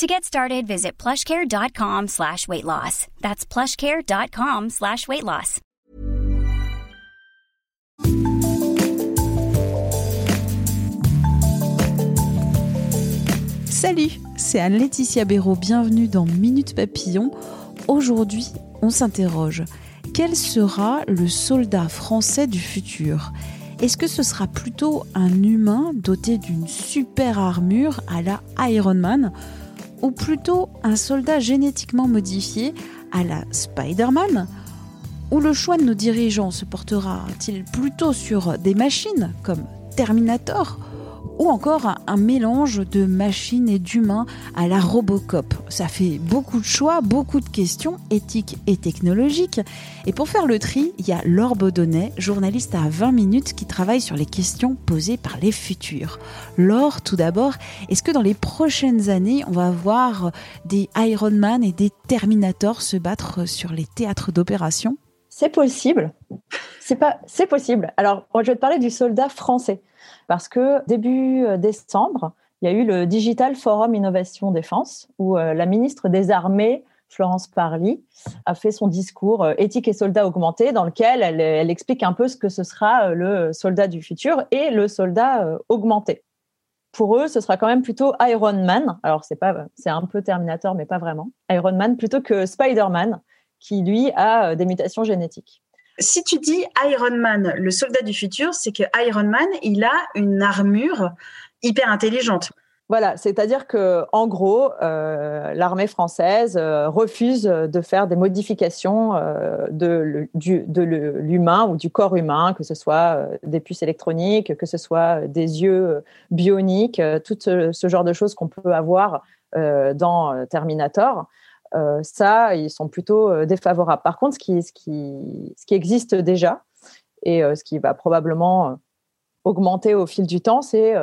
To get started, visit plushcare.com slash weight loss. That's plushcare.com slash weight loss. Salut, c'est Anne-Laetitia Béraud. Bienvenue dans Minute Papillon. Aujourd'hui, on s'interroge. Quel sera le soldat français du futur? Est-ce que ce sera plutôt un humain doté d'une super armure à la Iron Man? Ou plutôt un soldat génétiquement modifié à la Spider-Man Ou le choix de nos dirigeants se portera-t-il plutôt sur des machines comme Terminator ou encore un mélange de machines et d'humains à la Robocop. Ça fait beaucoup de choix, beaucoup de questions éthiques et technologiques. Et pour faire le tri, il y a Laure Baudonnet, journaliste à 20 minutes qui travaille sur les questions posées par les futurs. Laure, tout d'abord, est-ce que dans les prochaines années, on va voir des Iron Man et des Terminators se battre sur les théâtres d'opération? C'est possible. C'est possible. Alors, je vais te parler du soldat français parce que début euh, décembre, il y a eu le Digital Forum Innovation Défense où euh, la ministre des Armées, Florence Parly, a fait son discours euh, Éthique et soldats augmentés dans lequel elle, explique un peu ce que ce sera le soldat du futur et le soldat augmenté. Pour eux, ce sera quand même plutôt Iron Man. Alors, c'est pas, c'est un peu Terminator, mais pas vraiment. Iron Man plutôt que Spider-Man, qui lui a des mutations génétiques si tu dis Iron Man, le soldat du futur, c'est que Iron Man, il a une armure hyper intelligente. Voilà, c'est-à-dire que en gros, euh, l'armée française euh, refuse de faire des modifications euh, de, l'humain ou du corps humain, que ce soit des puces électroniques, que ce soit des yeux bioniques, tout ce genre de choses qu'on peut avoir dans Terminator. Euh, ça, ils sont plutôt euh, défavorables. Par contre, ce qui, existe déjà et euh, ce qui va probablement augmenter au fil du temps, c'est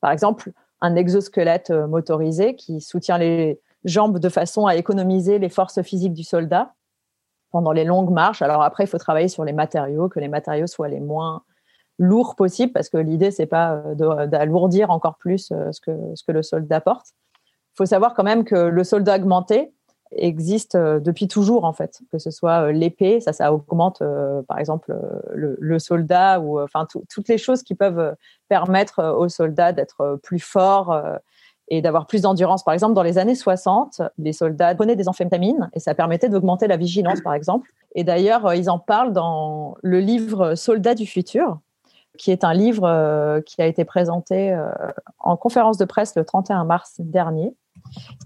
par exemple un exosquelette motorisé qui soutient les jambes de façon à économiser les forces physiques du soldat pendant les longues marches. Alors après, il faut travailler sur les matériaux, que les matériaux soient les moins lourds possibles, parce que l'idée, c'est pas d'alourdir encore plus ce que, ce que le soldat porte. Il faut savoir quand même que le soldat augmenté, existe euh, depuis toujours en fait, que ce soit euh, l'épée, ça, ça augmente euh, par exemple le, soldat ou enfin toutes les choses qui peuvent permettre aux soldats d'être plus forts et d'avoir plus d'endurance. Par exemple, dans les années 60, les soldats prenaient des amphétamines et ça permettait d'augmenter la vigilance, par exemple. Et d'ailleurs, ils en parlent dans le livre Soldats du futur, qui est un livre qui a été présenté en conférence de presse le 31 mars dernier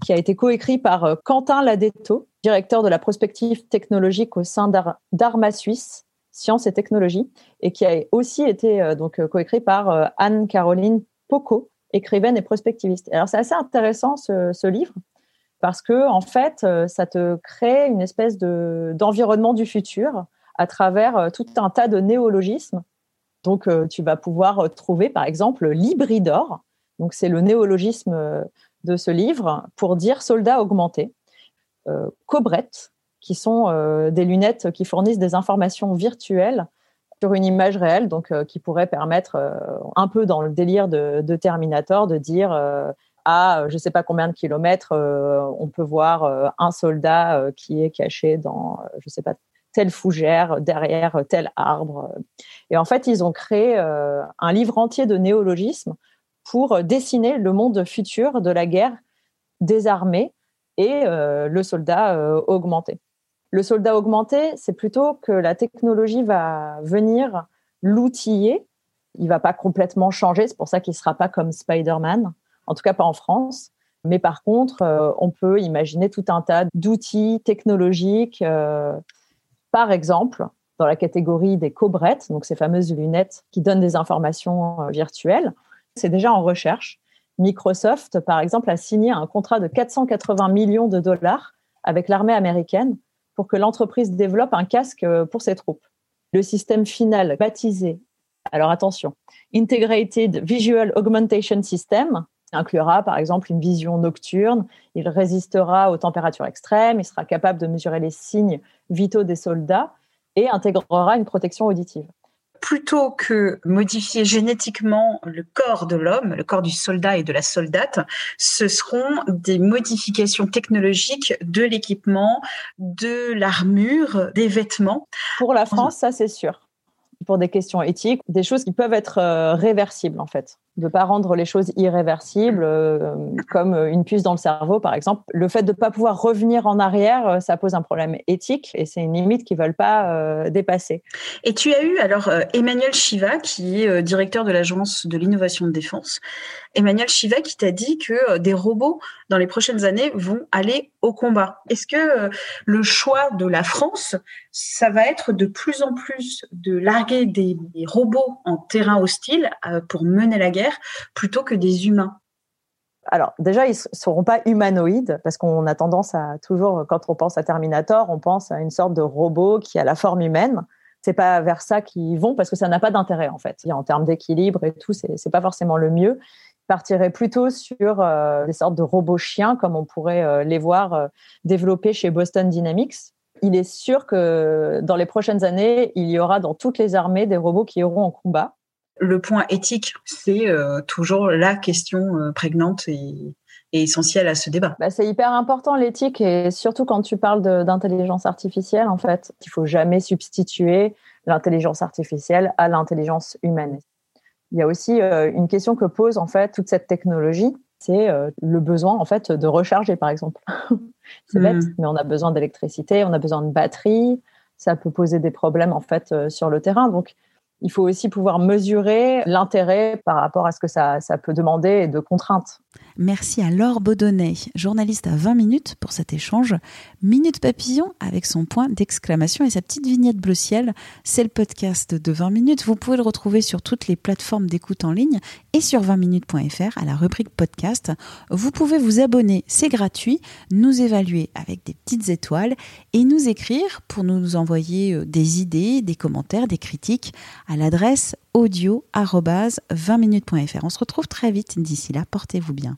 qui a été coécrit par euh, Quentin Ladetto, directeur de la prospective technologique au sein d'Arma Suisse, Sciences et Technologies, et qui a aussi été euh, donc euh, coécrit par Anne-Caroline Poco, écrivaine et prospectiviste. Alors c'est assez intéressant ce, livre parce que en fait, ça te crée une espèce de d'environnement du futur à travers tout un tas de néologismes. Donc tu vas pouvoir trouver par exemple l'hybridor. Donc c'est le néologisme de ce livre pour dire soldats augmentés, euh, cobrettes, qui sont euh, des lunettes qui fournissent des informations virtuelles sur une image réelle, donc euh, qui pourrait permettre, un peu dans le délire de, Terminator, de dire à je ne sais pas combien de kilomètres, on peut voir un soldat qui est caché dans, je ne sais pas, telle fougère, derrière tel arbre. Et en fait, ils ont créé un livre entier de néologismes pour dessiner le monde futur de la guerre des armées et euh, le soldat euh, augmenté. Le soldat augmenté, c'est plutôt que la technologie va venir l'outiller. Il va pas complètement changer, c'est pour ça qu'il sera pas comme Spider-Man, en tout cas pas en France. Mais par contre, euh, on peut imaginer tout un tas d'outils technologiques. par exemple, dans la catégorie des cobrettes, donc ces fameuses lunettes qui donnent des informations virtuelles, c'est déjà en recherche. Microsoft, par exemple, a signé un contrat de 480 millions de dollars avec l'armée américaine pour que l'entreprise développe un casque pour ses troupes. Le système final baptisé, alors attention, Integrated Visual Augmentation System, inclura par exemple une vision nocturne, il résistera aux températures extrêmes, il sera capable de mesurer les signes vitaux des soldats et intégrera une protection auditive plutôt que modifier génétiquement le corps de l'homme, le corps du soldat et de la soldate, ce seront des modifications technologiques de l'équipement, de l'armure, des vêtements. Pour la France, ça c'est sûr pour des questions éthiques, des choses qui peuvent être euh, réversibles en fait. De pas rendre les choses irréversibles, euh, comme une puce dans le cerveau par exemple. Le fait de ne pas pouvoir revenir en arrière, euh, ça pose un problème éthique et c'est une limite qu'ils ne veulent pas dépasser. Et tu as eu alors Emmanuel Chiva, qui est directeur de l'Agence de l'innovation de défense. Emmanuel Chiva qui t'a dit que des robots dans les prochaines années vont aller au combat. Est-ce que le choix de la France, ça va être de plus en plus de larguer des, robots en terrain hostile euh, pour mener la guerre? Plutôt que des humains alors déjà, ils ne seront pas humanoïdes parce qu'on a tendance à toujours, quand on pense à Terminator, on pense à une sorte de robot qui a la forme humaine. C'est pas vers ça qu'ils vont parce que ça n'a pas d'intérêt en fait. En termes d'équilibre et tout, c'est, pas forcément le mieux. Ils partiraient plutôt sur euh, des sortes de robots chiens comme on pourrait euh, les voir développer chez Boston Dynamics, il est sûr que dans les prochaines années, il y aura dans toutes les armées des robots qui iront en combat. Le point éthique, c'est euh, toujours la question euh, prégnante et, essentielle à ce débat. Bah, c'est hyper important l'éthique et surtout quand tu parles d'intelligence artificielle, en fait, il faut jamais substituer l'intelligence artificielle à l'intelligence humaine. Il y a aussi euh, une question que pose en fait toute cette technologie, c'est le besoin en fait de recharger par exemple. C'est bête, hmm. mais on a besoin d'électricité, on a besoin de batterie. Ça peut poser des problèmes en fait sur le terrain. Donc, il faut aussi pouvoir mesurer l'intérêt par rapport à ce que ça, peut demander de contraintes. Merci à Laure Baudonnet, journaliste à 20 minutes pour cet échange. Minute Papillon avec son point d'exclamation et sa petite vignette bleu ciel. C'est le podcast de 20 minutes. Vous pouvez le retrouver sur toutes les plateformes d'écoute en ligne et sur 20minutes.fr à la rubrique podcast. Vous pouvez vous abonner, c'est gratuit, nous évaluer avec des petites étoiles et nous écrire pour nous envoyer euh, des idées, des commentaires, des critiques à l'adresse audio 20minutes.fr. On se retrouve très vite. D'ici là, portez-vous bien.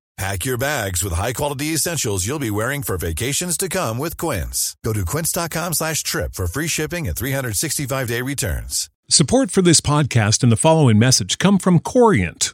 Pack your bags with high-quality essentials you'll be wearing for vacations to come with Quince. Go to quince.com slash trip for free shipping and 365-day returns. Support for this podcast and the following message come from Corient